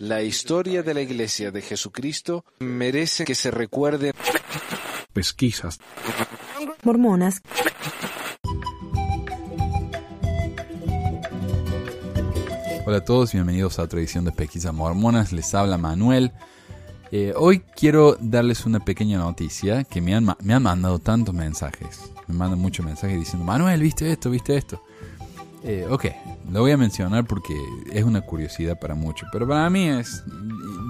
La historia de la Iglesia de Jesucristo merece que se recuerde. Pesquisas. Mormonas. Hola a todos, bienvenidos a otra edición de Pesquisas Mormonas. Les habla Manuel. Eh, hoy quiero darles una pequeña noticia que me han, me han mandado tantos mensajes. Me mandan muchos mensajes diciendo, Manuel, ¿viste esto? ¿Viste esto? Eh, ok, lo voy a mencionar porque es una curiosidad para muchos, pero para mí es...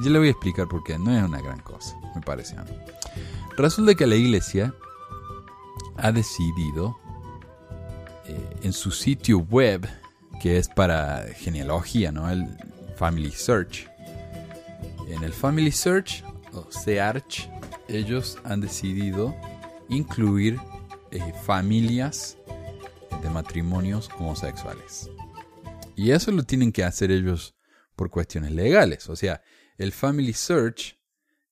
Yo le voy a explicar por qué, no es una gran cosa, me parece a mí. Resulta que la iglesia ha decidido eh, en su sitio web, que es para genealogía, ¿no? El Family Search. En el Family Search, o Search, ellos han decidido incluir eh, familias de matrimonios homosexuales. Y eso lo tienen que hacer ellos por cuestiones legales. O sea, el Family Search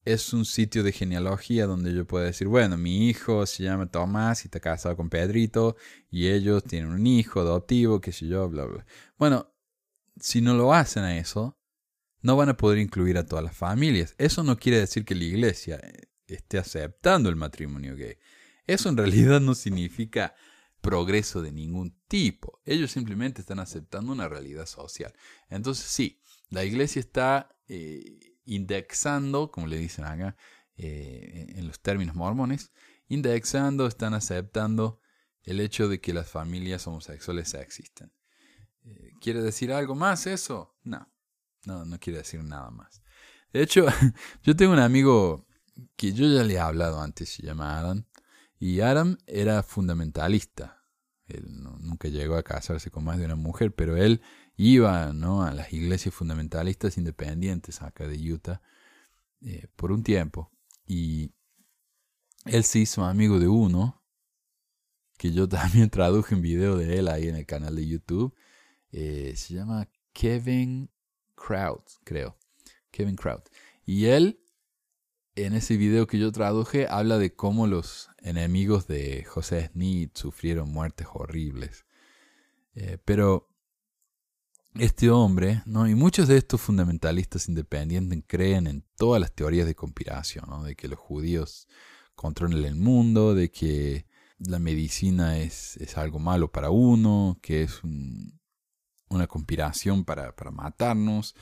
es un sitio de genealogía donde yo puedo decir, bueno, mi hijo se llama Tomás y está casado con Pedrito y ellos tienen un hijo adoptivo, qué sé yo, bla, bla. Bueno, si no lo hacen a eso, no van a poder incluir a todas las familias. Eso no quiere decir que la iglesia esté aceptando el matrimonio gay. Eso en realidad no significa progreso de ningún tipo. Ellos simplemente están aceptando una realidad social. Entonces sí, la iglesia está eh, indexando, como le dicen acá eh, en los términos mormones, indexando, están aceptando el hecho de que las familias homosexuales existen. Eh, ¿Quiere decir algo más eso? No, no, no quiere decir nada más. De hecho, yo tengo un amigo que yo ya le he hablado antes, se llama Adam, y Adam era fundamentalista. Él nunca llegó a casarse con más de una mujer, pero él iba ¿no? a las iglesias fundamentalistas independientes acá de Utah eh, por un tiempo. Y él se hizo amigo de uno, que yo también traduje un video de él ahí en el canal de YouTube. Eh, se llama Kevin Kraut, creo. Kevin Kraut. Y él en ese video que yo traduje habla de cómo los enemigos de José Smith sufrieron muertes horribles. Eh, pero este hombre, ¿no? y muchos de estos fundamentalistas independientes creen en todas las teorías de conspiración, ¿no? de que los judíos controlan el mundo, de que la medicina es, es algo malo para uno, que es una conspiración para, para, matarnos,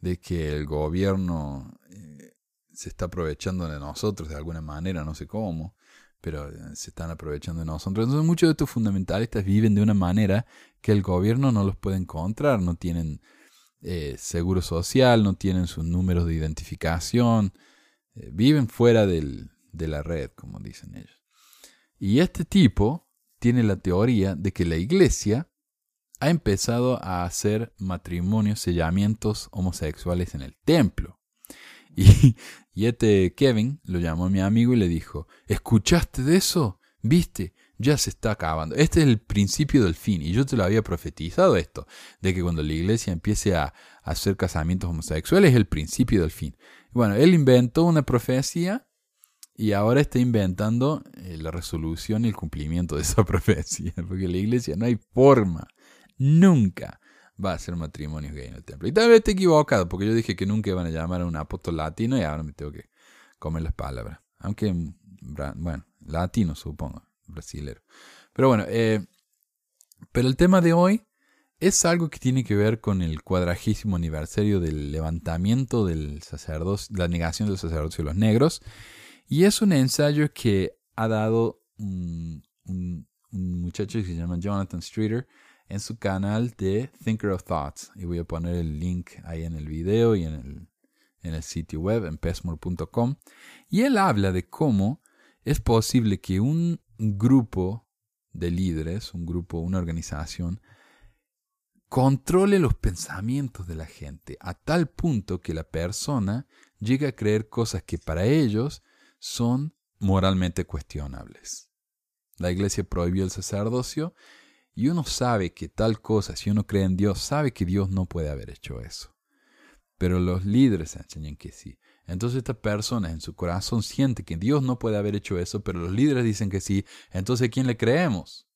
de que el gobierno eh, se está aprovechando de nosotros de alguna manera, no sé cómo, pero eh, se están aprovechando de nosotros. Entonces muchos de estos fundamentalistas viven de una manera que el gobierno no los puede encontrar, no tienen eh, seguro social, no tienen sus números de identificación, eh, viven fuera del, de la red, como dicen ellos. Y este tipo tiene la teoría de que la iglesia ha empezado a hacer matrimonios, sellamientos homosexuales en el templo. Y, este Kevin lo llamó a mi amigo y le dijo, ¿escuchaste de eso? ¿Viste? Ya se está acabando. Este es el principio del fin. Y yo te lo había profetizado esto, de que cuando la iglesia empiece a, hacer casamientos homosexuales es el principio del fin. Bueno, él inventó una profecía y ahora está inventando eh, la resolución y el cumplimiento de esa profecía, porque la iglesia no hay forma, nunca va a hacer matrimonios gay en el templo. Y tal vez esté equivocado, porque yo dije que nunca iban a llamar a un apóstol latino y ahora me tengo que comer las palabras. Aunque, bueno, latino supongo, brasilero. Pero bueno, eh, pero el tema de hoy es algo que tiene que ver con el cuadragésimo aniversario del levantamiento del sacerdocio, la negación del sacerdocio de los negros. Y es un ensayo que ha dado un, un muchacho que se llama Jonathan Streeter, en su canal de Thinker of Thoughts. Y voy a poner el link ahí en el video y en el, en el sitio web, en pesmore.com. Y él habla de cómo es posible que un grupo de líderes, un grupo, una organización, controle los pensamientos de la gente a tal punto que la persona llegue a creer cosas que para ellos son moralmente cuestionables. La iglesia prohibió el sacerdocio y uno sabe que tal cosa, si uno cree en Dios, sabe que Dios no puede haber hecho eso. Pero los líderes enseñan que sí. Entonces esta persona en su corazón siente que Dios no puede haber hecho eso, pero los líderes dicen que sí. Entonces ¿a quién le creemos?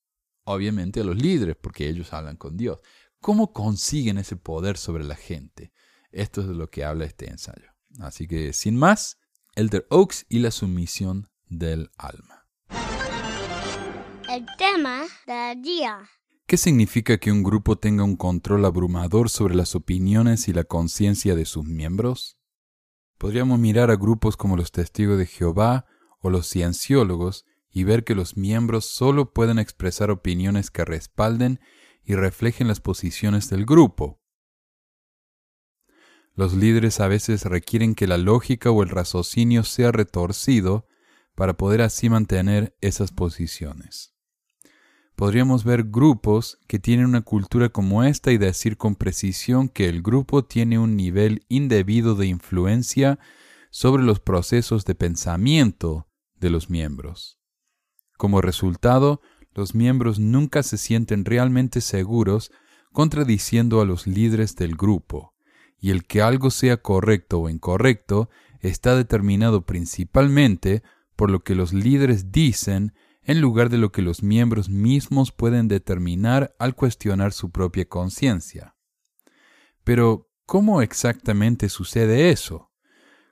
Obviamente a los líderes, porque ellos hablan con Dios. ¿Cómo consiguen ese poder sobre la gente? Esto es de lo que habla este ensayo. Así que, sin más, Elder Oaks y la sumisión del alma. El tema del día. ¿Qué significa que un grupo tenga un control abrumador sobre las opiniones y la conciencia de sus miembros? Podríamos mirar a grupos como los testigos de Jehová o los cienciólogos y ver que los miembros solo pueden expresar opiniones que respalden y reflejen las posiciones del grupo. Los líderes a veces requieren que la lógica o el raciocinio sea retorcido para poder así mantener esas posiciones. Podríamos ver grupos que tienen una cultura como esta y decir con precisión que el grupo tiene un nivel indebido de influencia sobre los procesos de pensamiento de los miembros. Como resultado, los miembros nunca se sienten realmente seguros contradiciendo a los líderes del grupo, y el que algo sea correcto o incorrecto está determinado principalmente por lo que los líderes dicen en lugar de lo que los miembros mismos pueden determinar al cuestionar su propia conciencia. Pero, ¿cómo exactamente sucede eso?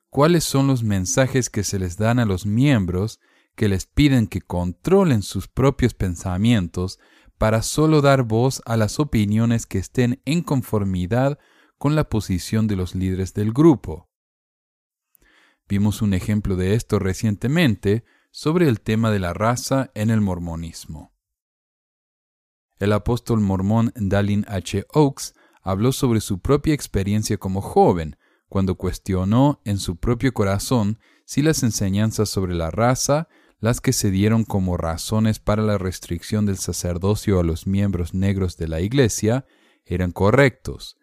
¿Cuáles son los mensajes que se les dan a los miembros que les piden que controlen sus propios pensamientos para solo dar voz a las opiniones que estén en conformidad con la posición de los líderes del grupo. Vimos un ejemplo de esto recientemente sobre el tema de la raza en el mormonismo. El apóstol mormón Dallin H. Oaks habló sobre su propia experiencia como joven, cuando cuestionó en su propio corazón si las enseñanzas sobre la raza las que se dieron como razones para la restricción del sacerdocio a los miembros negros de la Iglesia eran correctos,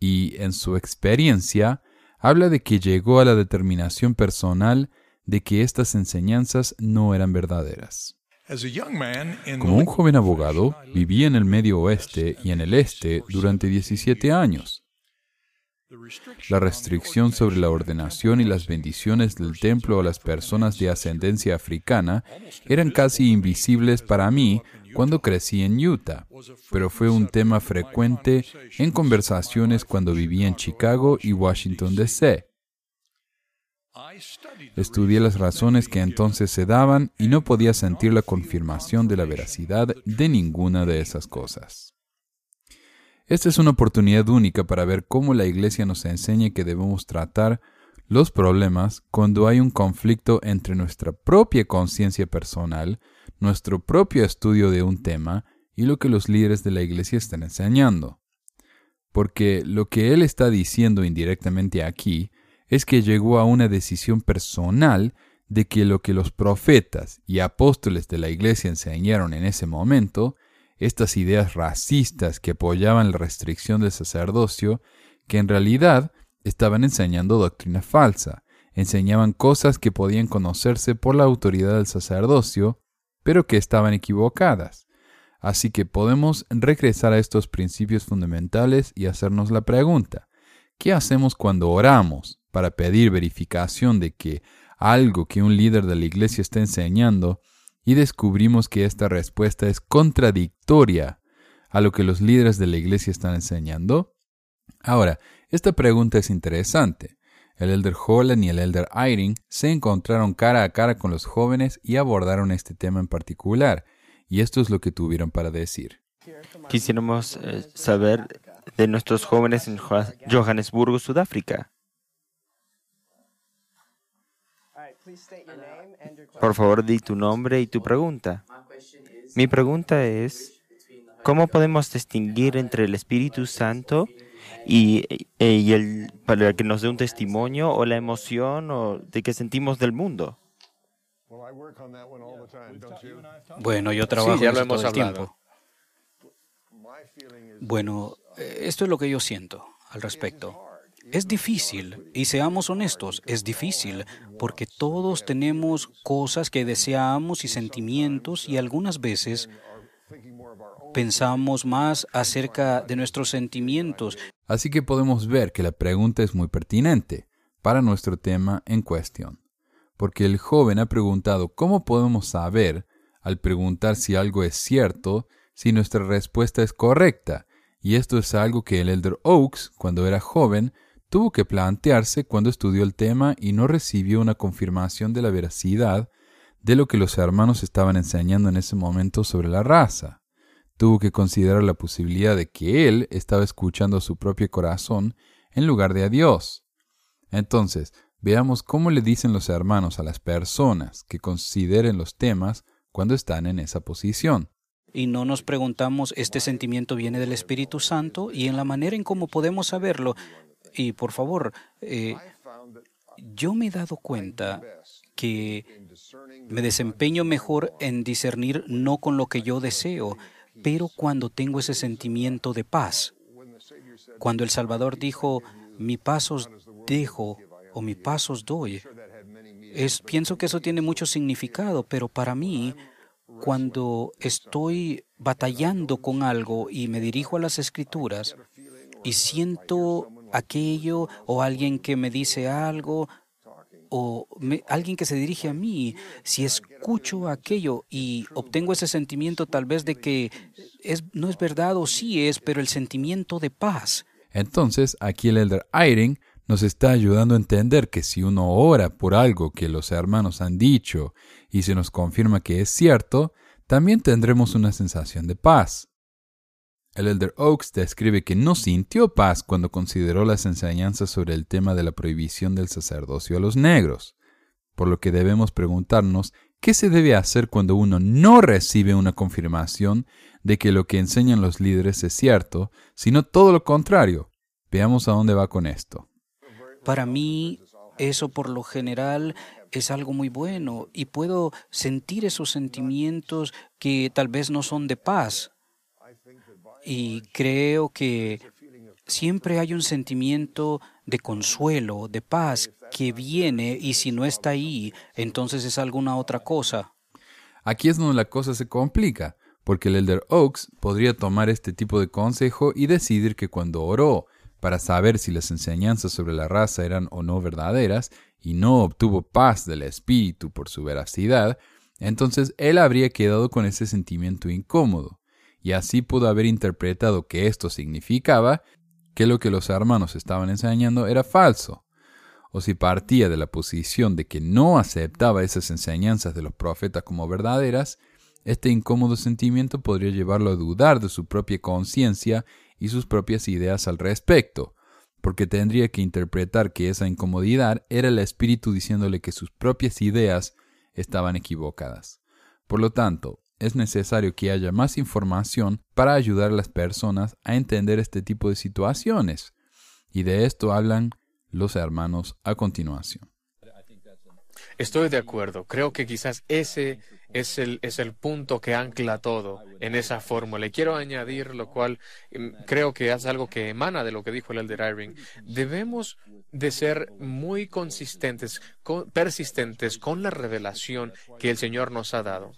y en su experiencia habla de que llegó a la determinación personal de que estas enseñanzas no eran verdaderas. Como un joven abogado, vivía en el medio oeste y en el este durante 17 años. La restricción sobre la ordenación y las bendiciones del templo a las personas de ascendencia africana eran casi invisibles para mí cuando crecí en Utah, pero fue un tema frecuente en conversaciones cuando vivía en Chicago y Washington, D.C. Estudié las razones que entonces se daban y no podía sentir la confirmación de la veracidad de ninguna de esas cosas. Esta es una oportunidad única para ver cómo la Iglesia nos enseña que debemos tratar los problemas cuando hay un conflicto entre nuestra propia conciencia personal, nuestro propio estudio de un tema y lo que los líderes de la Iglesia están enseñando. Porque lo que él está diciendo indirectamente aquí es que llegó a una decisión personal de que lo que los profetas y apóstoles de la Iglesia enseñaron en ese momento estas ideas racistas que apoyaban la restricción del sacerdocio, que en realidad estaban enseñando doctrina falsa, enseñaban cosas que podían conocerse por la autoridad del sacerdocio, pero que estaban equivocadas. Así que podemos regresar a estos principios fundamentales y hacernos la pregunta, ¿qué hacemos cuando oramos para pedir verificación de que algo que un líder de la iglesia está enseñando y descubrimos que esta respuesta es contradictoria a lo que los líderes de la iglesia están enseñando? Ahora, esta pregunta es interesante. El elder Holland y el elder Eyring se encontraron cara a cara con los jóvenes y abordaron este tema en particular, y esto es lo que tuvieron para decir. Quisiéramos eh, saber de nuestros jóvenes en Johannesburgo, Sudáfrica. Por favor, di tu nombre y tu pregunta. Mi pregunta es, ¿cómo podemos distinguir entre el Espíritu Santo y, y el, para que nos dé un testimonio o la emoción o de que sentimos del mundo? Bueno, yo trabajo sí, ya lo hemos todo el tiempo. Bueno, esto es lo que yo siento al respecto. Es difícil, y seamos honestos, es difícil, porque todos tenemos cosas que deseamos y sentimientos y algunas veces pensamos más acerca de nuestros sentimientos. Así que podemos ver que la pregunta es muy pertinente para nuestro tema en cuestión, porque el joven ha preguntado cómo podemos saber, al preguntar si algo es cierto, si nuestra respuesta es correcta, y esto es algo que el elder Oaks, cuando era joven, tuvo que plantearse cuando estudió el tema y no recibió una confirmación de la veracidad de lo que los hermanos estaban enseñando en ese momento sobre la raza. Tuvo que considerar la posibilidad de que él estaba escuchando a su propio corazón en lugar de a Dios. Entonces, veamos cómo le dicen los hermanos a las personas que consideren los temas cuando están en esa posición. Y no nos preguntamos, ¿este sentimiento viene del Espíritu Santo? Y en la manera en cómo podemos saberlo. Y por favor, eh, yo me he dado cuenta que me desempeño mejor en discernir no con lo que yo deseo, pero cuando tengo ese sentimiento de paz. Cuando el Salvador dijo, mi paz os dejo o mi paz os doy, es, pienso que eso tiene mucho significado, pero para mí cuando estoy batallando con algo y me dirijo a las escrituras y siento aquello o alguien que me dice algo o alguien que se dirige a mí, si escucho aquello y obtengo ese sentimiento tal vez de que es, no es verdad o sí es, pero el sentimiento de paz. Entonces, aquí el elder Eyring nos está ayudando a entender que si uno ora por algo que los hermanos han dicho y se nos confirma que es cierto, también tendremos una sensación de paz. El elder Oaks describe que no sintió paz cuando consideró las enseñanzas sobre el tema de la prohibición del sacerdocio a los negros, por lo que debemos preguntarnos qué se debe hacer cuando uno no recibe una confirmación de que lo que enseñan los líderes es cierto, sino todo lo contrario. Veamos a dónde va con esto. Para mí, eso por lo general es algo muy bueno y puedo sentir esos sentimientos que tal vez no son de paz. Y creo que siempre hay un sentimiento de consuelo, de paz que viene y si no está ahí, entonces es alguna otra cosa. Aquí es donde la cosa se complica, porque el elder Oaks podría tomar este tipo de consejo y decidir que cuando oró para saber si las enseñanzas sobre la raza eran o no verdaderas, y no obtuvo paz del espíritu por su veracidad, entonces él habría quedado con ese sentimiento incómodo, y así pudo haber interpretado que esto significaba que lo que los hermanos estaban enseñando era falso, o si partía de la posición de que no aceptaba esas enseñanzas de los profetas como verdaderas, este incómodo sentimiento podría llevarlo a dudar de su propia conciencia y sus propias ideas al respecto, porque tendría que interpretar que esa incomodidad era el espíritu diciéndole que sus propias ideas estaban equivocadas. Por lo tanto, es necesario que haya más información para ayudar a las personas a entender este tipo de situaciones, y de esto hablan los hermanos a continuación. Estoy de acuerdo. Creo que quizás ese es el, es el punto que ancla todo en esa fórmula. Y quiero añadir, lo cual mm, creo que es algo que emana de lo que dijo el Elder Irving. Debemos de ser muy consistentes, persistentes con la revelación que el Señor nos ha dado.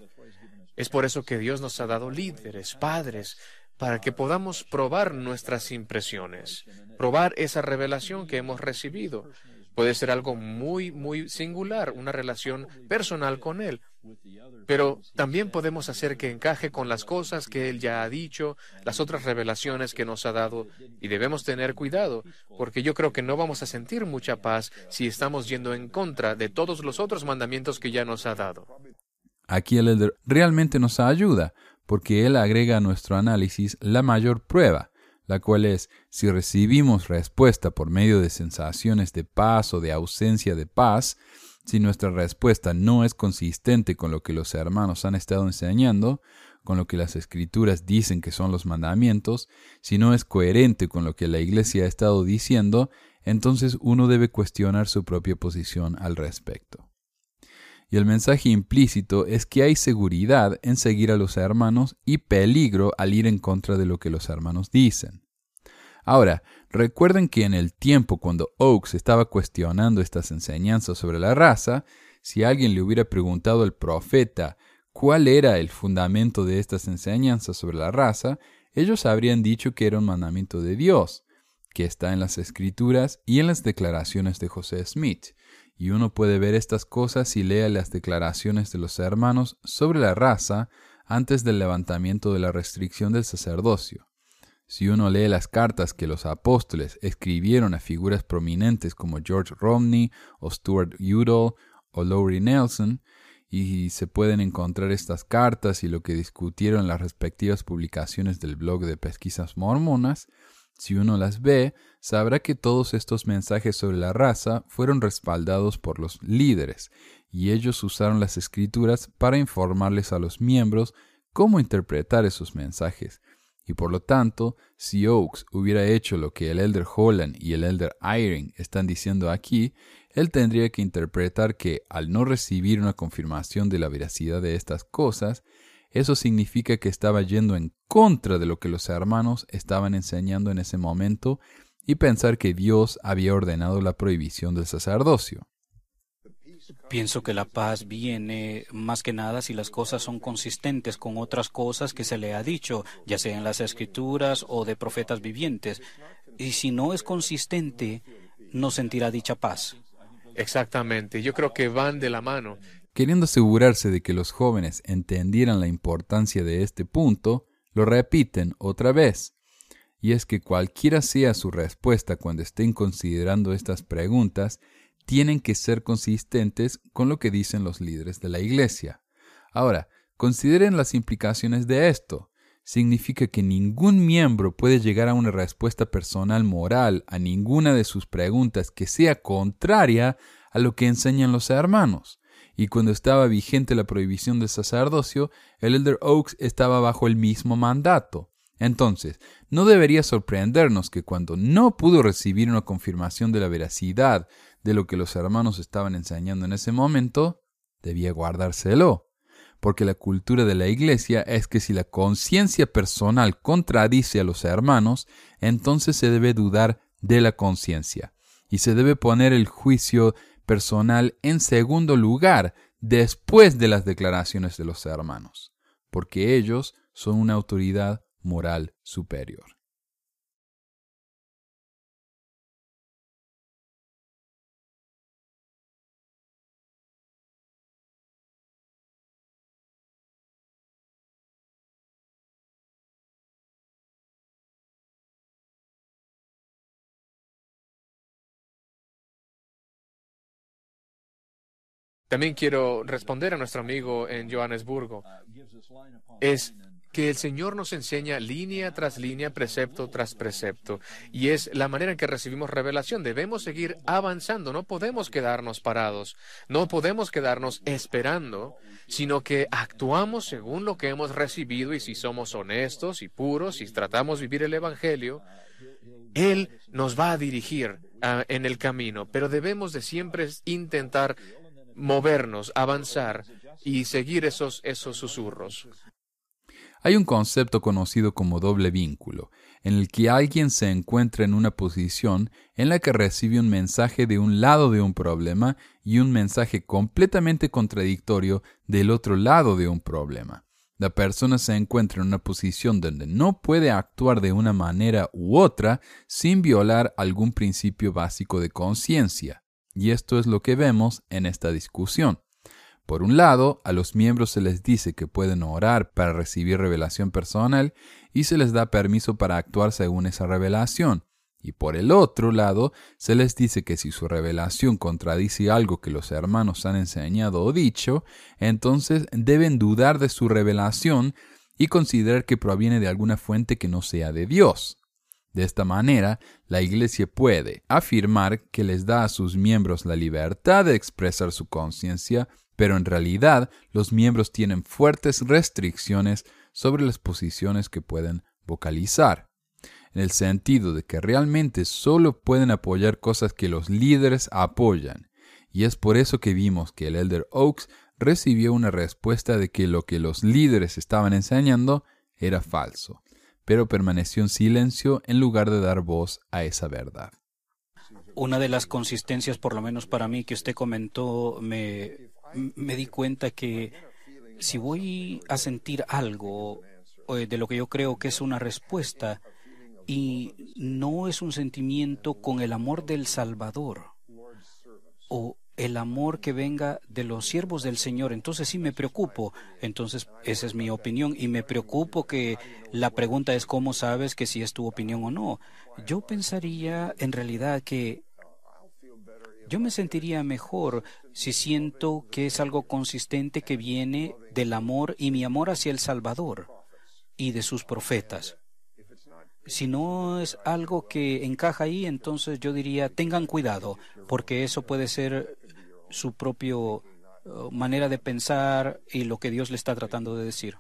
Es por eso que Dios nos ha dado líderes, padres, para que podamos probar nuestras impresiones, probar esa revelación que hemos recibido. Puede ser algo muy, muy singular, una relación personal con Él. Pero también podemos hacer que encaje con las cosas que Él ya ha dicho, las otras revelaciones que nos ha dado, y debemos tener cuidado, porque yo creo que no vamos a sentir mucha paz si estamos yendo en contra de todos los otros mandamientos que ya nos ha dado. Aquí el elder realmente nos ayuda, porque él agrega a nuestro análisis la mayor prueba, la cual es si recibimos respuesta por medio de sensaciones de paz o de ausencia de paz, si nuestra respuesta no es consistente con lo que los hermanos han estado enseñando, con lo que las escrituras dicen que son los mandamientos, si no es coherente con lo que la iglesia ha estado diciendo, entonces uno debe cuestionar su propia posición al respecto. Y el mensaje implícito es que hay seguridad en seguir a los hermanos y peligro al ir en contra de lo que los hermanos dicen. Ahora, recuerden que en el tiempo cuando Oakes estaba cuestionando estas enseñanzas sobre la raza, si alguien le hubiera preguntado al profeta cuál era el fundamento de estas enseñanzas sobre la raza, ellos habrían dicho que era un mandamiento de Dios, que está en las escrituras y en las declaraciones de José Smith, y uno puede ver estas cosas si lee las declaraciones de los hermanos sobre la raza antes del levantamiento de la restricción del sacerdocio. Si uno lee las cartas que los apóstoles escribieron a figuras prominentes como George Romney o Stuart Udall o Lowry Nelson, y se pueden encontrar estas cartas y lo que discutieron en las respectivas publicaciones del blog de pesquisas mormonas, si uno las ve, sabrá que todos estos mensajes sobre la raza fueron respaldados por los líderes, y ellos usaron las escrituras para informarles a los miembros cómo interpretar esos mensajes. Y por lo tanto, si Oakes hubiera hecho lo que el Elder Holland y el Elder Eyring están diciendo aquí, él tendría que interpretar que, al no recibir una confirmación de la veracidad de estas cosas, eso significa que estaba yendo en contra de lo que los hermanos estaban enseñando en ese momento y pensar que Dios había ordenado la prohibición del sacerdocio. Pienso que la paz viene más que nada si las cosas son consistentes con otras cosas que se le ha dicho, ya sea en las escrituras o de profetas vivientes. Y si no es consistente, no sentirá dicha paz. Exactamente, yo creo que van de la mano. Queriendo asegurarse de que los jóvenes entendieran la importancia de este punto, lo repiten otra vez. Y es que cualquiera sea su respuesta cuando estén considerando estas preguntas, tienen que ser consistentes con lo que dicen los líderes de la Iglesia. Ahora, consideren las implicaciones de esto. Significa que ningún miembro puede llegar a una respuesta personal moral a ninguna de sus preguntas que sea contraria a lo que enseñan los hermanos. Y cuando estaba vigente la prohibición del sacerdocio, el Elder Oaks estaba bajo el mismo mandato. Entonces, no debería sorprendernos que cuando no pudo recibir una confirmación de la veracidad de lo que los hermanos estaban enseñando en ese momento, debía guardárselo. Porque la cultura de la iglesia es que si la conciencia personal contradice a los hermanos, entonces se debe dudar de la conciencia y se debe poner el juicio personal en segundo lugar después de las declaraciones de los hermanos, porque ellos son una autoridad moral superior. También quiero responder a nuestro amigo en Johannesburgo. Es que el Señor nos enseña línea tras línea, precepto tras precepto. Y es la manera en que recibimos revelación. Debemos seguir avanzando, no podemos quedarnos parados, no podemos quedarnos esperando, sino que actuamos según lo que hemos recibido y si somos honestos y puros, y tratamos de vivir el Evangelio, Él nos va a dirigir ah, en el camino, pero debemos de siempre intentar movernos, avanzar y seguir esos, esos susurros. Hay un concepto conocido como doble vínculo, en el que alguien se encuentra en una posición en la que recibe un mensaje de un lado de un problema y un mensaje completamente contradictorio del otro lado de un problema. La persona se encuentra en una posición donde no puede actuar de una manera u otra sin violar algún principio básico de conciencia. Y esto es lo que vemos en esta discusión. Por un lado, a los miembros se les dice que pueden orar para recibir revelación personal y se les da permiso para actuar según esa revelación. Y por el otro lado, se les dice que si su revelación contradice algo que los hermanos han enseñado o dicho, entonces deben dudar de su revelación y considerar que proviene de alguna fuente que no sea de Dios. De esta manera, la Iglesia puede afirmar que les da a sus miembros la libertad de expresar su conciencia pero en realidad los miembros tienen fuertes restricciones sobre las posiciones que pueden vocalizar, en el sentido de que realmente solo pueden apoyar cosas que los líderes apoyan, y es por eso que vimos que el Elder Oaks recibió una respuesta de que lo que los líderes estaban enseñando era falso, pero permaneció en silencio en lugar de dar voz a esa verdad. Una de las consistencias, por lo menos para mí, que usted comentó, me di cuenta que si voy a sentir algo eh, de lo que yo creo que es una respuesta y no es un sentimiento con el amor del Salvador el amor que venga de los siervos del Señor. Entonces sí me preocupo. Entonces esa es mi opinión y me preocupo que la pregunta es cómo sabes que si es tu opinión o no. Yo pensaría en realidad que yo me sentiría mejor si siento que es algo consistente que viene del amor y mi amor hacia el Salvador y de sus profetas. Si no es algo que encaja ahí, entonces yo diría, tengan cuidado, porque eso puede ser su propia uh, manera de pensar y lo que Dios le está tratando de decir.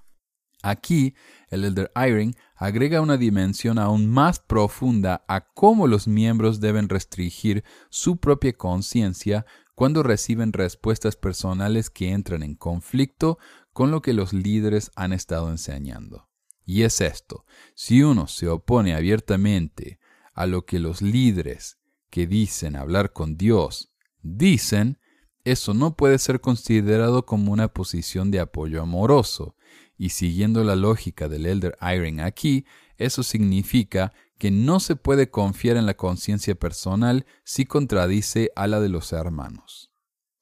Aquí, el elder Eyring agrega una dimensión aún más profunda a cómo los miembros deben restringir su propia conciencia cuando reciben respuestas personales que entran en conflicto con lo que los líderes han estado enseñando. Y es esto, si uno se opone abiertamente a lo que los líderes que dicen hablar con Dios dicen, eso no puede ser considerado como una posición de apoyo amoroso, y siguiendo la lógica del Elder Eyring aquí, eso significa que no se puede confiar en la conciencia personal si contradice a la de los hermanos.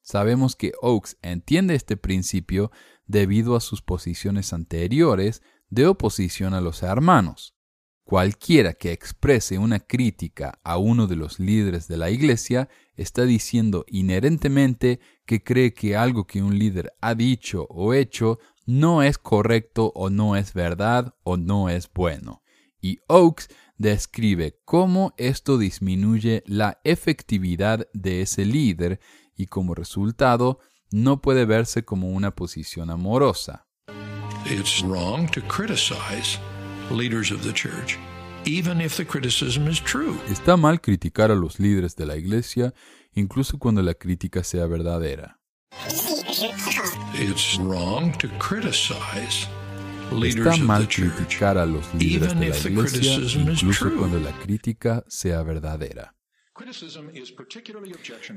Sabemos que Oakes entiende este principio debido a sus posiciones anteriores de oposición a los hermanos. Cualquiera que exprese una crítica a uno de los líderes de la Iglesia está diciendo inherentemente que cree que algo que un líder ha dicho o hecho no es correcto o no es verdad o no es bueno. Y Oakes describe cómo esto disminuye la efectividad de ese líder y como resultado no puede verse como una posición amorosa. Está mal criticar a los líderes de la iglesia, incluso cuando la crítica sea verdadera. Está mal criticar a los líderes de la iglesia, incluso cuando la crítica sea verdadera.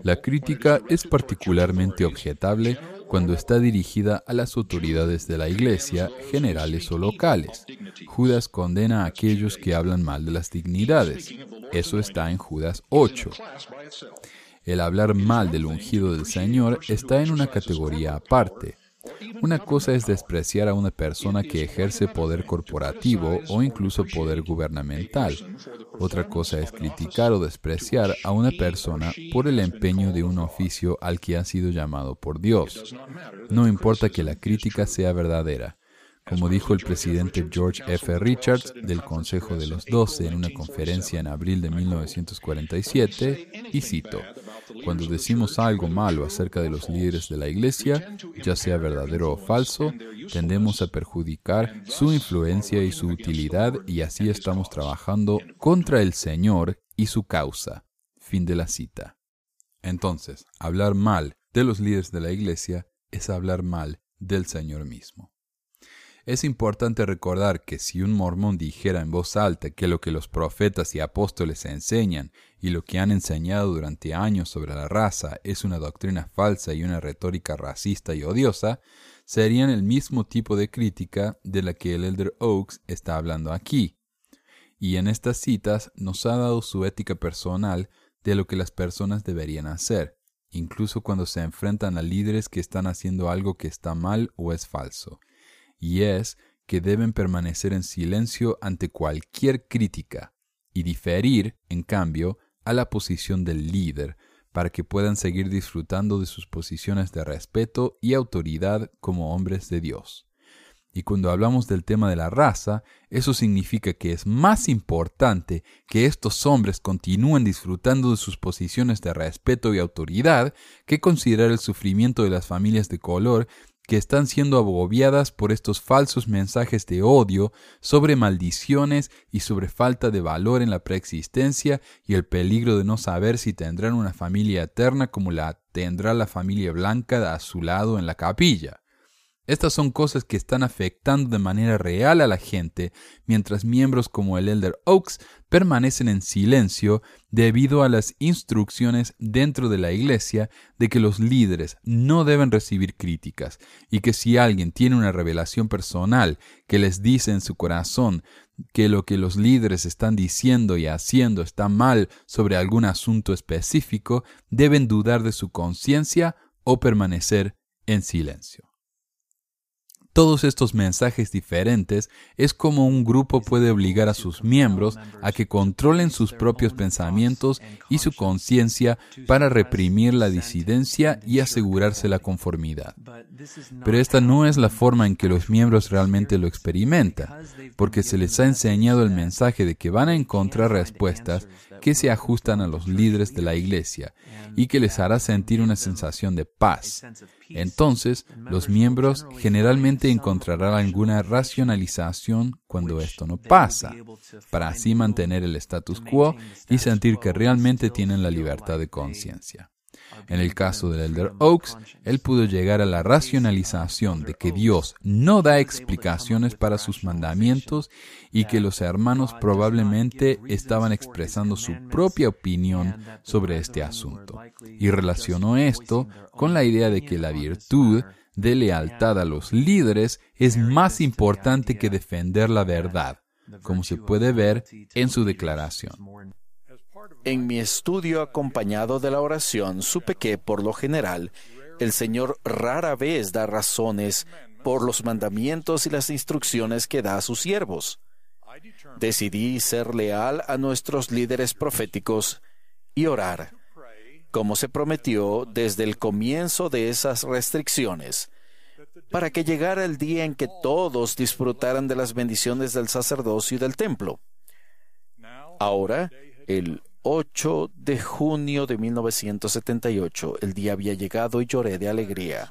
La crítica es particularmente objetable cuando está dirigida a las autoridades de la Iglesia, generales o locales. Judas condena a aquellos que hablan mal de las dignidades. Eso está en Judas 8. El hablar mal del ungido del Señor está en una categoría aparte. Una cosa es despreciar a una persona que ejerce poder corporativo o incluso poder gubernamental. Otra cosa es criticar o despreciar a una persona por el empeño de un oficio al que ha sido llamado por Dios. No importa que la crítica sea verdadera. Como dijo el presidente George F. Richards del Consejo de los Doce en una conferencia en abril de 1947, y cito, cuando decimos algo malo acerca de los líderes de la Iglesia, ya sea verdadero o falso, tendemos a perjudicar su influencia y su utilidad y así estamos trabajando contra el Señor y su causa. Fin de la cita. Entonces, hablar mal de los líderes de la Iglesia es hablar mal del Señor mismo. Es importante recordar que si un mormón dijera en voz alta que lo que los profetas y apóstoles enseñan y lo que han enseñado durante años sobre la raza es una doctrina falsa y una retórica racista y odiosa, serían el mismo tipo de crítica de la que el Elder Oaks está hablando aquí. Y en estas citas nos ha dado su ética personal de lo que las personas deberían hacer, incluso cuando se enfrentan a líderes que están haciendo algo que está mal o es falso y es que deben permanecer en silencio ante cualquier crítica y diferir, en cambio, a la posición del líder para que puedan seguir disfrutando de sus posiciones de respeto y autoridad como hombres de Dios. Y cuando hablamos del tema de la raza, eso significa que es más importante que estos hombres continúen disfrutando de sus posiciones de respeto y autoridad que considerar el sufrimiento de las familias de color que están siendo agobiadas por estos falsos mensajes de odio sobre maldiciones y sobre falta de valor en la preexistencia y el peligro de no saber si tendrán una familia eterna como la tendrá la familia blanca a su lado en la capilla. Estas son cosas que están afectando de manera real a la gente, mientras miembros como el Elder Oaks permanecen en silencio debido a las instrucciones dentro de la iglesia de que los líderes no deben recibir críticas y que si alguien tiene una revelación personal que les dice en su corazón que lo que los líderes están diciendo y haciendo está mal sobre algún asunto específico, deben dudar de su conciencia o permanecer en silencio. Todos estos mensajes diferentes es como un grupo puede obligar a sus miembros a que controlen sus propios pensamientos y su conciencia para reprimir la disidencia y asegurarse la conformidad. Pero esta no es la forma en que los miembros realmente lo experimentan, porque se les ha enseñado el mensaje de que van a encontrar respuestas que se ajustan a los líderes de la iglesia y que les hará sentir una sensación de paz. Entonces, los miembros generalmente encontrarán alguna racionalización cuando esto no pasa, para así mantener el status quo y sentir que realmente tienen la libertad de conciencia. En el caso del Elder Oaks, él pudo llegar a la racionalización de que Dios no da explicaciones para sus mandamientos y que los hermanos probablemente estaban expresando su propia opinión sobre este asunto. Y relacionó esto con la idea de que la virtud de lealtad a los líderes es más importante que defender la verdad, como se puede ver en su declaración. En mi estudio acompañado de la oración supe que, por lo general, el Señor rara vez da razones por los mandamientos y las instrucciones que da a sus siervos. Decidí ser leal a nuestros líderes proféticos y orar, como se prometió desde el comienzo de esas restricciones, para que llegara el día en que todos disfrutaran de las bendiciones del sacerdocio y del templo. Ahora, el 8 de junio de 1978. El día había llegado y lloré de alegría.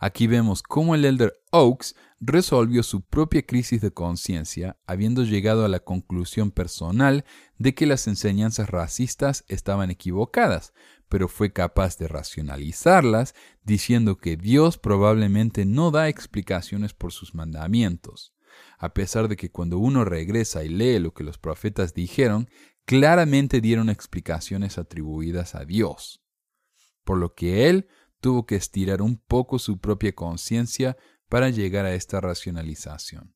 Aquí vemos cómo el Elder Oaks resolvió su propia crisis de conciencia, habiendo llegado a la conclusión personal de que las enseñanzas racistas estaban equivocadas, pero fue capaz de racionalizarlas, diciendo que Dios probablemente no da explicaciones por sus mandamientos a pesar de que cuando uno regresa y lee lo que los profetas dijeron, claramente dieron explicaciones atribuidas a Dios, por lo que él tuvo que estirar un poco su propia conciencia para llegar a esta racionalización.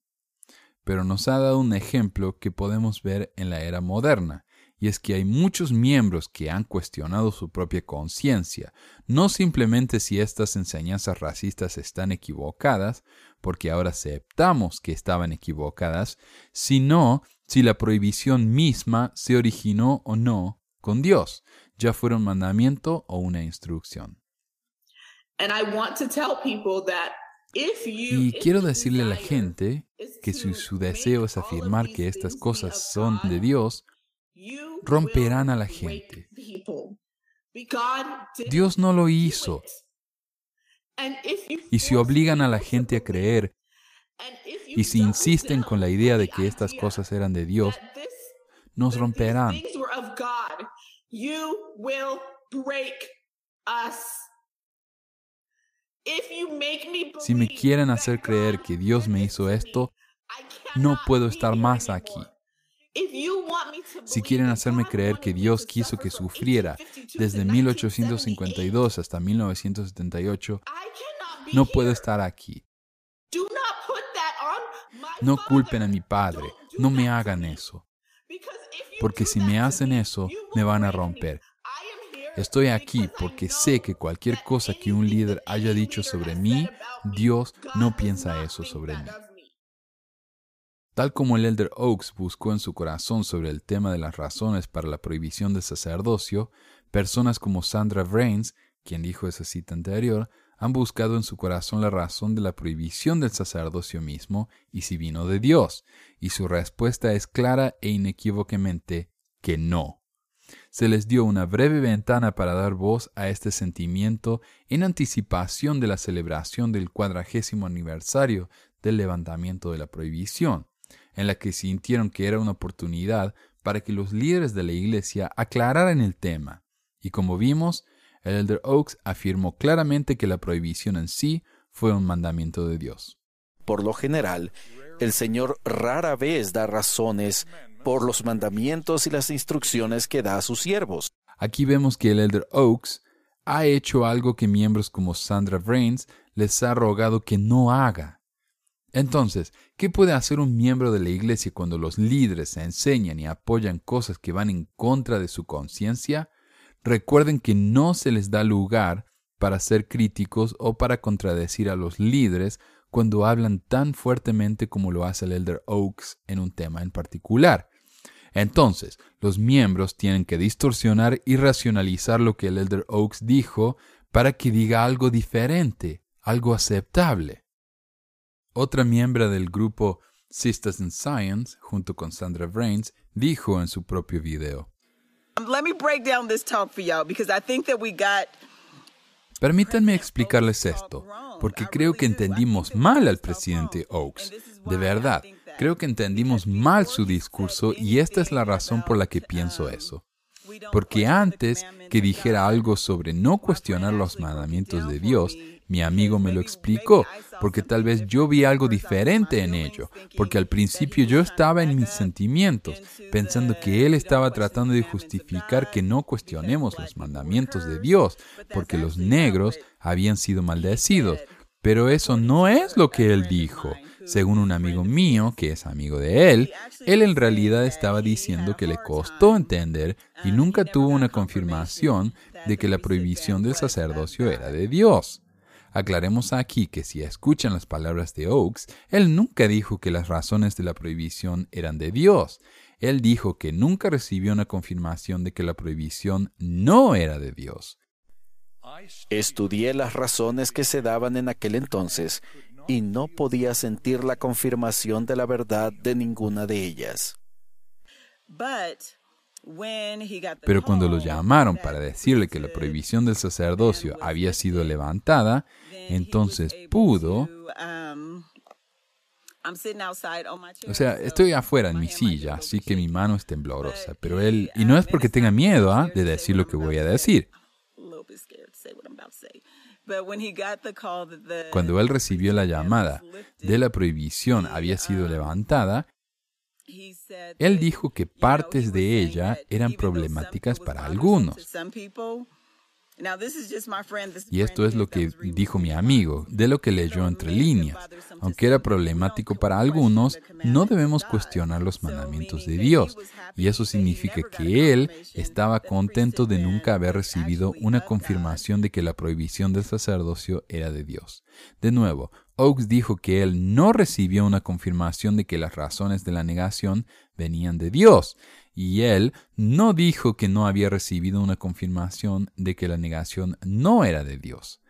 Pero nos ha dado un ejemplo que podemos ver en la era moderna, y es que hay muchos miembros que han cuestionado su propia conciencia, no simplemente si estas enseñanzas racistas están equivocadas, porque ahora aceptamos que estaban equivocadas, sino si la prohibición misma se originó o no con Dios, ya fuera un mandamiento o una instrucción. Y quiero decirle a la gente que si su deseo es afirmar que estas cosas son de Dios, romperán a la gente. Dios no lo hizo. Y si obligan a la gente a creer y si insisten con la idea de que estas cosas eran de Dios, nos romperán. Si me quieren hacer creer que Dios me hizo esto, no puedo estar más aquí. Si quieren hacerme creer que Dios quiso que sufriera desde 1852 hasta 1978, no puedo estar aquí. No culpen a mi padre, no me hagan eso. Porque si me hacen eso, me van a romper. Estoy aquí porque sé que cualquier cosa que un líder haya dicho sobre mí, Dios no piensa eso sobre mí. Tal como el Elder Oaks buscó en su corazón sobre el tema de las razones para la prohibición del sacerdocio, personas como Sandra Vrains, quien dijo esa cita anterior, han buscado en su corazón la razón de la prohibición del sacerdocio mismo y si vino de Dios, y su respuesta es clara e inequívocamente que no. Se les dio una breve ventana para dar voz a este sentimiento en anticipación de la celebración del cuadragésimo aniversario del levantamiento de la prohibición, en la que sintieron que era una oportunidad para que los líderes de la Iglesia aclararan el tema, y como vimos, el Elder Oaks afirmó claramente que la prohibición en sí fue un mandamiento de Dios. Por lo general, el Señor rara vez da razones por los mandamientos y las instrucciones que da a sus siervos. Aquí vemos que el elder Oaks ha hecho algo que miembros como Sandra Brains les ha rogado que no haga. Entonces, ¿qué puede hacer un miembro de la iglesia cuando los líderes enseñan y apoyan cosas que van en contra de su conciencia? Recuerden que no se les da lugar para ser críticos o para contradecir a los líderes cuando hablan tan fuertemente como lo hace el Elder Oaks en un tema en particular. Entonces, los miembros tienen que distorsionar y racionalizar lo que el Elder Oaks dijo para que diga algo diferente, algo aceptable. Otra miembro del grupo Sisters in Science, junto con Sandra Brains, dijo en su propio video. Permítanme explicarles esto, porque creo que entendimos mal al presidente Oaks. De verdad, creo que entendimos mal su discurso y esta es la razón por la que pienso eso. Porque antes que dijera algo sobre no cuestionar los mandamientos de Dios, mi amigo me lo explicó, porque tal vez yo vi algo diferente en ello, porque al principio yo estaba en mis sentimientos, pensando que él estaba tratando de justificar que no cuestionemos los mandamientos de Dios, porque los negros habían sido maldecidos. Pero eso no es lo que él dijo. Según un amigo mío, que es amigo de él, él en realidad estaba diciendo que le costó entender y nunca tuvo una confirmación de que la prohibición del sacerdocio era de Dios. Aclaremos aquí que si escuchan las palabras de Oakes, él nunca dijo que las razones de la prohibición eran de Dios. Él dijo que nunca recibió una confirmación de que la prohibición no era de Dios. Estudié las razones que se daban en aquel entonces y no podía sentir la confirmación de la verdad de ninguna de ellas. Pero cuando lo llamaron para decirle que la prohibición del sacerdocio había sido levantada, entonces pudo... O sea, estoy afuera en mi silla, así que mi mano es temblorosa, pero él... Y no es porque tenga miedo ¿ah? de decir lo que voy a decir. Cuando él recibió la llamada de la prohibición había sido levantada, él dijo que partes de ella eran problemáticas para algunos. Y esto es lo que dijo mi amigo, de lo que leyó entre líneas. Aunque era problemático para algunos, no debemos cuestionar los mandamientos de Dios. Y eso significa que él estaba contento de nunca haber recibido una confirmación de que la prohibición del sacerdocio era de Dios. De nuevo, Oakes dijo que él no recibió una confirmación de que las razones de la negación venían de Dios, y él no dijo que no había recibido una confirmación de que la negación no era de Dios.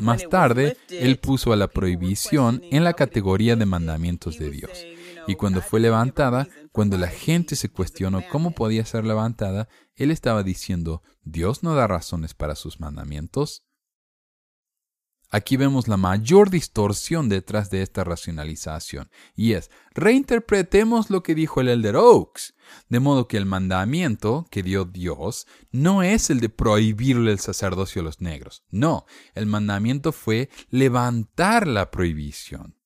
Más tarde, él puso a la prohibición en la categoría de mandamientos de Dios. Y cuando fue levantada, cuando la gente se cuestionó cómo podía ser levantada, él estaba diciendo, ¿Dios no da razones para sus mandamientos? Aquí vemos la mayor distorsión detrás de esta racionalización, y es, reinterpretemos lo que dijo el Elder Oaks, de modo que el mandamiento que dio Dios no es el de prohibirle el sacerdocio a los negros, no, el mandamiento fue levantar la prohibición.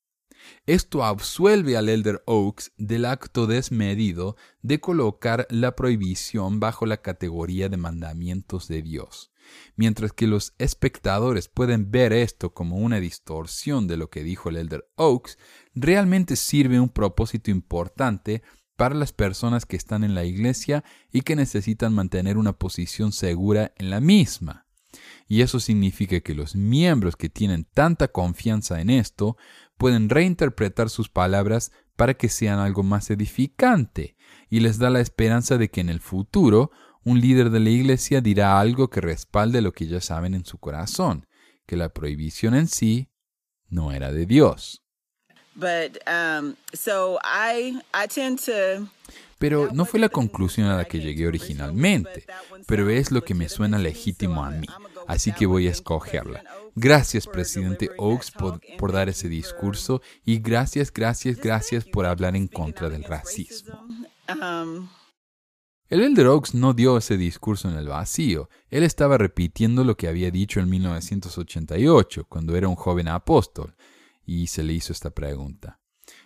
Esto absuelve al Elder Oaks del acto desmedido de colocar la prohibición bajo la categoría de mandamientos de Dios. Mientras que los espectadores pueden ver esto como una distorsión de lo que dijo el Elder Oaks, realmente sirve un propósito importante para las personas que están en la iglesia y que necesitan mantener una posición segura en la misma. Y eso significa que los miembros que tienen tanta confianza en esto pueden reinterpretar sus palabras para que sean algo más edificante y les da la esperanza de que en el futuro un líder de la iglesia dirá algo que respalde lo que ya saben en su corazón, que la prohibición en sí no era de Dios. Um, pero no fue la conclusión a la que llegué originalmente, pero es lo que me suena legítimo a mí, así que voy a escogerla. Gracias, presidente Oaks, por, por, dar ese discurso y gracias, gracias, gracias por hablar en contra del racismo. El Elder Oaks no dio ese discurso en el vacío. Él estaba repitiendo lo que había dicho en 1988, cuando era un joven apóstol, y se le hizo esta pregunta.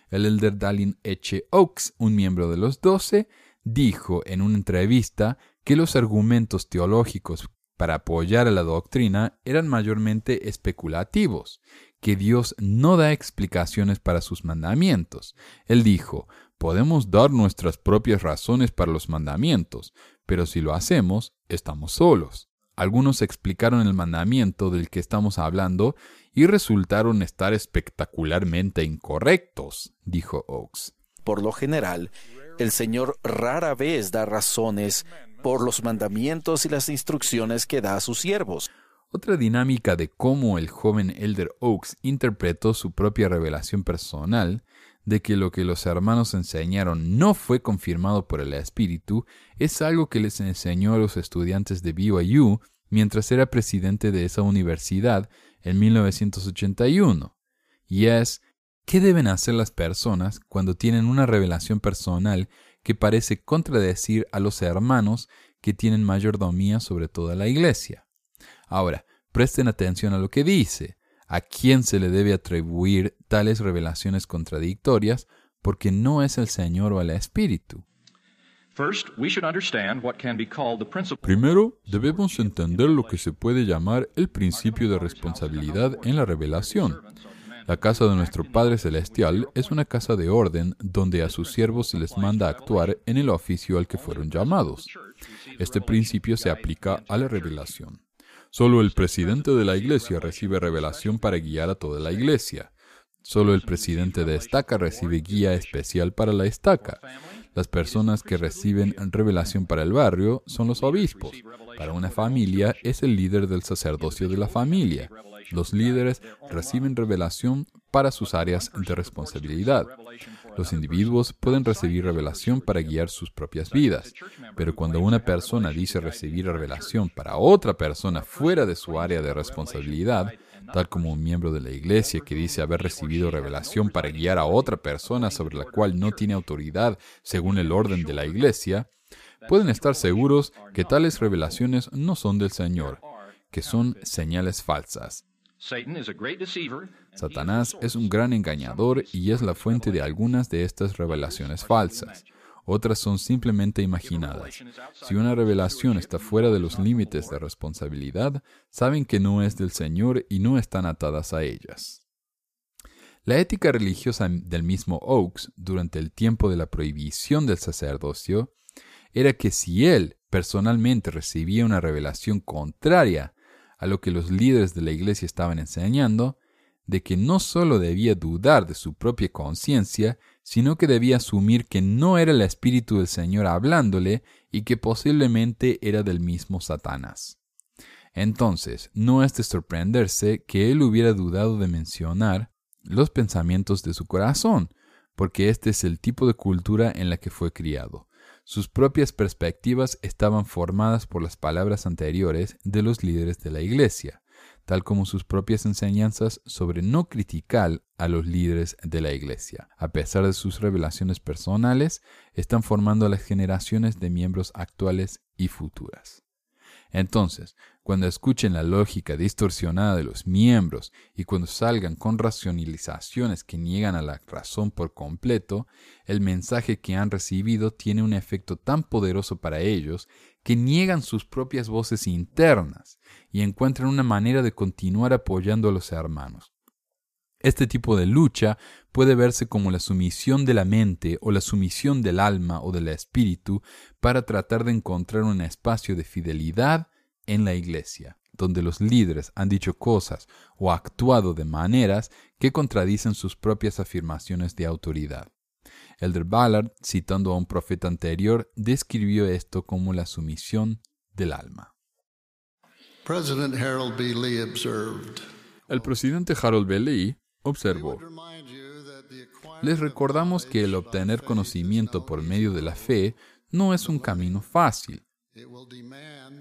El Elder Dallin H. Oaks, un miembro de los doce, dijo en una entrevista que los argumentos teológicos para apoyar a la doctrina eran mayormente especulativos, que Dios no da explicaciones para sus mandamientos. Él dijo, podemos dar nuestras propias razones para los mandamientos, pero si lo hacemos, estamos solos. Algunos explicaron el mandamiento del que estamos hablando y resultaron estar espectacularmente incorrectos, dijo Oaks. Por lo general, el Señor rara vez da razones por los mandamientos y las instrucciones que da a sus siervos. Otra dinámica de cómo el joven Elder Oaks interpretó su propia revelación personal de que lo que los hermanos enseñaron no fue confirmado por el Espíritu es algo que les enseñó a los estudiantes de BYU mientras era presidente de esa universidad en 1981. Y es, ¿qué deben hacer las personas cuando tienen una revelación personal que parece contradecir a los hermanos que tienen mayordomía sobre toda la iglesia? Ahora, presten atención a lo que dice a quién se le debe atribuir tales revelaciones contradictorias, porque no es el Señor o el Espíritu. Primero, debemos entender lo que se puede llamar el principio de responsabilidad en la revelación. La casa de nuestro Padre Celestial es una casa de orden donde a sus siervos se les manda actuar en el oficio al que fueron llamados. Este principio se aplica a la revelación. Solo el presidente de la iglesia recibe revelación para guiar a toda la iglesia. Solo el presidente de estaca recibe guía especial para la estaca. Las personas que reciben revelación para el barrio son los obispos. Para una familia es el líder del sacerdocio de la familia. Los líderes reciben revelación para sus áreas de responsabilidad. Los individuos pueden recibir revelación para guiar sus propias vidas, pero cuando una persona dice recibir revelación para otra persona fuera de su área de responsabilidad, tal como un miembro de la iglesia que dice haber recibido revelación para guiar a otra persona sobre la cual no tiene autoridad según el orden de la iglesia, pueden estar seguros que tales revelaciones no son del Señor, que son señales falsas. Satanás es un gran engañador y es la fuente de algunas de estas revelaciones falsas. Otras son simplemente imaginadas. Si una revelación está fuera de los límites de responsabilidad, saben que no es del Señor y no están atadas a ellas. La ética religiosa del mismo Oakes, durante el tiempo de la prohibición del sacerdocio, era que si él personalmente recibía una revelación contraria a lo que los líderes de la iglesia estaban enseñando, de que no solo debía dudar de su propia conciencia, sino que debía asumir que no era el Espíritu del Señor hablándole y que posiblemente era del mismo Satanás. Entonces, no es de sorprenderse que él hubiera dudado de mencionar los pensamientos de su corazón, porque este es el tipo de cultura en la que fue criado. Sus propias perspectivas estaban formadas por las palabras anteriores de los líderes de la Iglesia, tal como sus propias enseñanzas sobre no criticar a los líderes de la Iglesia. A pesar de sus revelaciones personales, están formando a las generaciones de miembros actuales y futuras. Entonces, cuando escuchen la lógica distorsionada de los miembros y cuando salgan con racionalizaciones que niegan a la razón por completo, el mensaje que han recibido tiene un efecto tan poderoso para ellos que niegan sus propias voces internas y encuentran una manera de continuar apoyando a los hermanos. Este tipo de lucha puede verse como la sumisión de la mente o la sumisión del alma o del espíritu para tratar de encontrar un espacio de fidelidad en la iglesia, donde los líderes han dicho cosas o actuado de maneras que contradicen sus propias afirmaciones de autoridad. Elder Ballard, citando a un profeta anterior, describió esto como la sumisión del alma. El presidente Harold B. Lee observó, les recordamos que el obtener conocimiento por medio de la fe no es un camino fácil.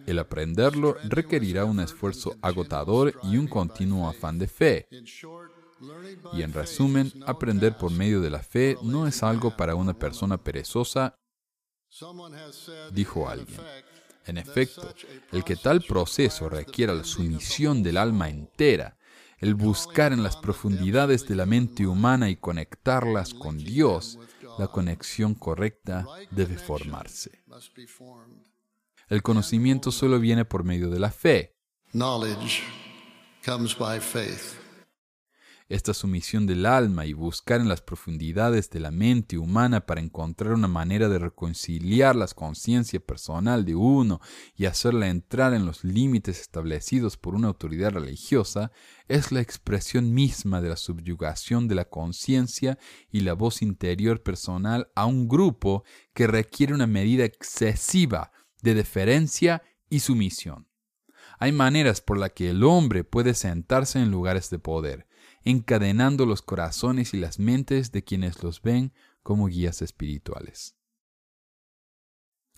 El aprenderlo requerirá un esfuerzo agotador y un continuo afán de fe. Y en resumen, aprender por medio de la fe no es algo para una persona perezosa Dijo alguien. En efecto, el que tal proceso requiera la sumisión del alma entera, el buscar en las profundidades de la mente humana y conectarlas con Dios, la conexión correcta debe formarse. El conocimiento solo viene por medio de la fe. Esta sumisión del alma y buscar en las profundidades de la mente humana para encontrar una manera de reconciliar la conciencia personal de uno y hacerla entrar en los límites establecidos por una autoridad religiosa es la expresión misma de la subyugación de la conciencia y la voz interior personal a un grupo que requiere una medida excesiva de deferencia y sumisión. Hay maneras por las que el hombre puede sentarse en lugares de poder, encadenando los corazones y las mentes de quienes los ven como guías espirituales.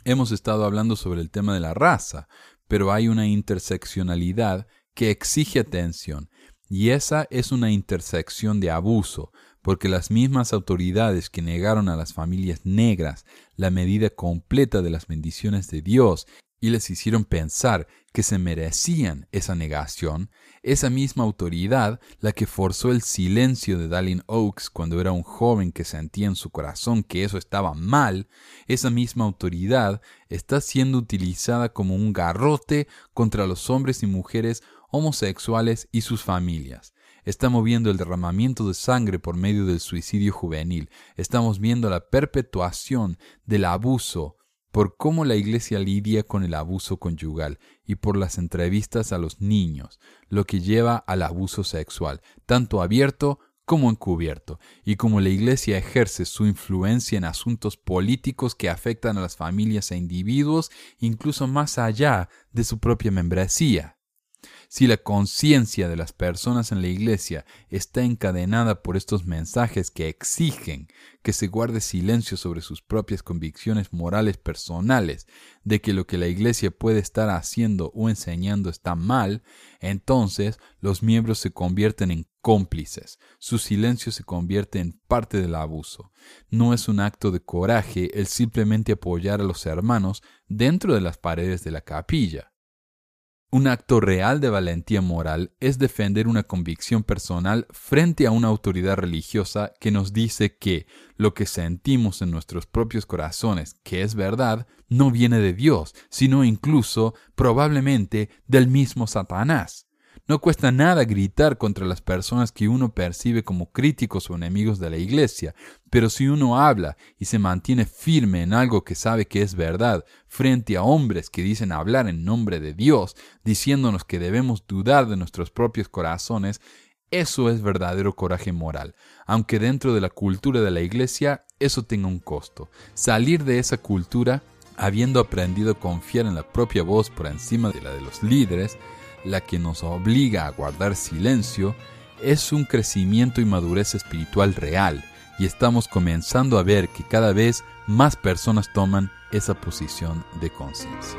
Hemos estado hablando sobre el tema de la raza, pero hay una interseccionalidad que exige atención, y esa es una intersección de abuso, porque las mismas autoridades que negaron a las familias negras la medida completa de las bendiciones de Dios y les hicieron pensar que se merecían esa negación, esa misma autoridad la que forzó el silencio de Dallin Oaks cuando era un joven que sentía en su corazón que eso estaba mal, esa misma autoridad está siendo utilizada como un garrote contra los hombres y mujeres homosexuales y sus familias. Estamos viendo el derramamiento de sangre por medio del suicidio juvenil. Estamos viendo la perpetuación del abuso por cómo la Iglesia lidia con el abuso conyugal y por las entrevistas a los niños, lo que lleva al abuso sexual, tanto abierto como encubierto, y cómo la Iglesia ejerce su influencia en asuntos políticos que afectan a las familias e individuos incluso más allá de su propia membresía. Si la conciencia de las personas en la iglesia está encadenada por estos mensajes que exigen que se guarde silencio sobre sus propias convicciones morales personales de que lo que la iglesia puede estar haciendo o enseñando está mal, entonces los miembros se convierten en cómplices, su silencio se convierte en parte del abuso. No es un acto de coraje el simplemente apoyar a los hermanos dentro de las paredes de la capilla. Un acto real de valentía moral es defender una convicción personal frente a una autoridad religiosa que nos dice que lo que sentimos en nuestros propios corazones, que es verdad, no viene de Dios, sino incluso probablemente del mismo Satanás. No cuesta nada gritar contra las personas que uno percibe como críticos o enemigos de la Iglesia, pero si uno habla y se mantiene firme en algo que sabe que es verdad, frente a hombres que dicen hablar en nombre de Dios, diciéndonos que debemos dudar de nuestros propios corazones, eso es verdadero coraje moral, aunque dentro de la cultura de la Iglesia eso tenga un costo. Salir de esa cultura, habiendo aprendido a confiar en la propia voz por encima de la de los líderes, la que nos obliga a guardar silencio, es un crecimiento y madurez espiritual real, y estamos comenzando a ver que cada vez más personas toman esa posición de conciencia.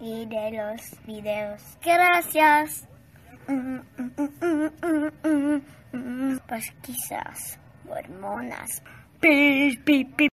y de los videos. Gracias. Pesquisas mormonas. Pi, pi, pi.